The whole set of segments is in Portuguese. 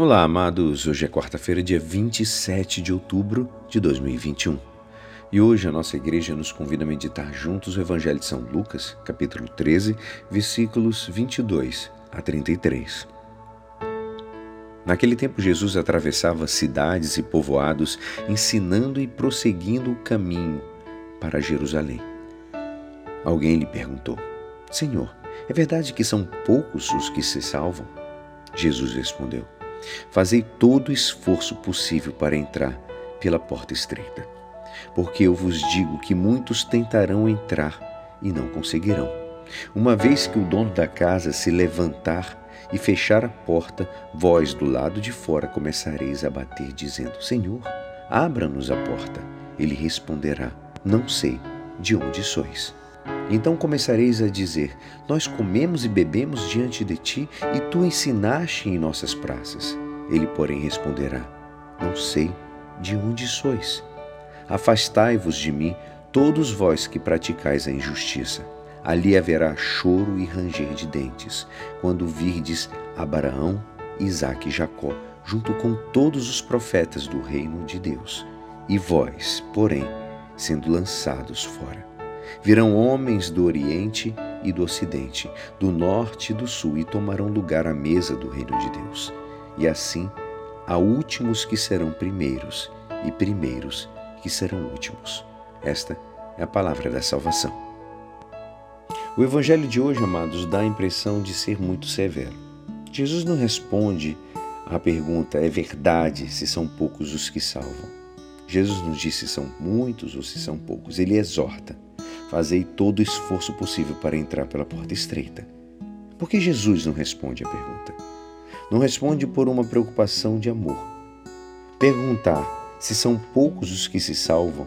Olá, amados. Hoje é quarta-feira, dia 27 de outubro de 2021. E hoje a nossa igreja nos convida a meditar juntos o Evangelho de São Lucas, capítulo 13, versículos 22 a 33. Naquele tempo, Jesus atravessava cidades e povoados, ensinando e prosseguindo o caminho para Jerusalém. Alguém lhe perguntou: Senhor, é verdade que são poucos os que se salvam? Jesus respondeu: Fazei todo o esforço possível para entrar pela porta estreita, porque eu vos digo que muitos tentarão entrar e não conseguirão. Uma vez que o dono da casa se levantar e fechar a porta, vós do lado de fora começareis a bater, dizendo: Senhor, abra-nos a porta. Ele responderá: Não sei de onde sois. Então começareis a dizer: Nós comemos e bebemos diante de ti, e tu ensinaste em nossas praças. Ele, porém, responderá: Não sei de onde sois. Afastai-vos de mim, todos vós que praticais a injustiça. Ali haverá choro e ranger de dentes, quando virdes Abraão, Isaque e Jacó, junto com todos os profetas do reino de Deus. E vós, porém, sendo lançados fora. Virão homens do Oriente e do Ocidente, do Norte e do Sul, e tomarão lugar à mesa do reino de Deus. E assim há últimos que serão primeiros, e primeiros que serão últimos. Esta é a palavra da salvação. O evangelho de hoje, amados, dá a impressão de ser muito severo. Jesus não responde à pergunta: é verdade se são poucos os que salvam? Jesus nos diz se são muitos ou se são poucos. Ele exorta Fazei todo o esforço possível para entrar pela porta estreita. Por que Jesus não responde à pergunta? Não responde por uma preocupação de amor. Perguntar se são poucos os que se salvam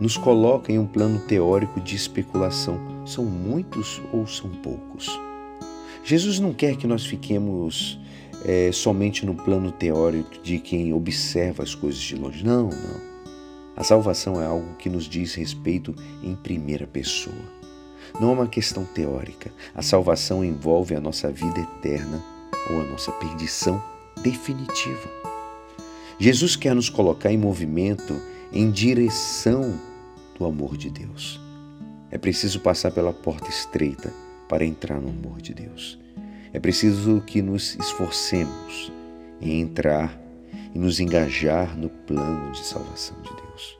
nos coloca em um plano teórico de especulação. São muitos ou são poucos? Jesus não quer que nós fiquemos é, somente no plano teórico de quem observa as coisas de longe. Não, não. A salvação é algo que nos diz respeito em primeira pessoa. Não é uma questão teórica. A salvação envolve a nossa vida eterna ou a nossa perdição definitiva. Jesus quer nos colocar em movimento em direção do amor de Deus. É preciso passar pela porta estreita para entrar no amor de Deus. É preciso que nos esforcemos em entrar e nos engajar no plano de salvação de Deus.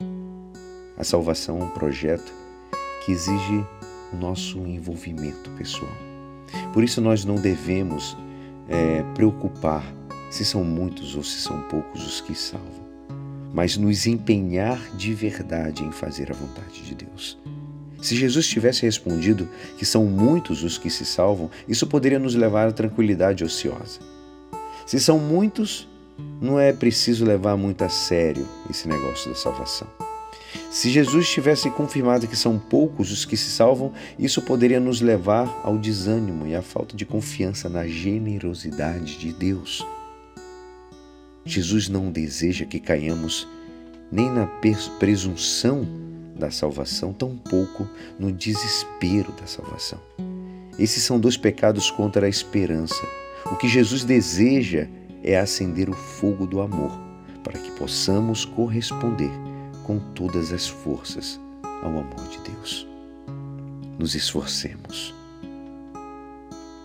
A salvação é um projeto que exige nosso envolvimento pessoal. Por isso, nós não devemos é, preocupar se são muitos ou se são poucos os que salvam, mas nos empenhar de verdade em fazer a vontade de Deus. Se Jesus tivesse respondido que são muitos os que se salvam, isso poderia nos levar à tranquilidade ociosa. Se são muitos, não é preciso levar muito a sério esse negócio da salvação. Se Jesus tivesse confirmado que são poucos os que se salvam, isso poderia nos levar ao desânimo e à falta de confiança na generosidade de Deus. Jesus não deseja que caiamos nem na presunção da salvação, tampouco no desespero da salvação. Esses são dois pecados contra a esperança. O que Jesus deseja é acender o fogo do amor, para que possamos corresponder com todas as forças ao amor de Deus. Nos esforcemos.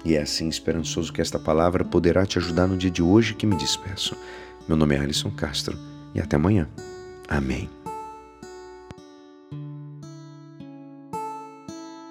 E é assim esperançoso que esta palavra poderá te ajudar no dia de hoje que me despeço. Meu nome é Alisson Castro e até amanhã. Amém.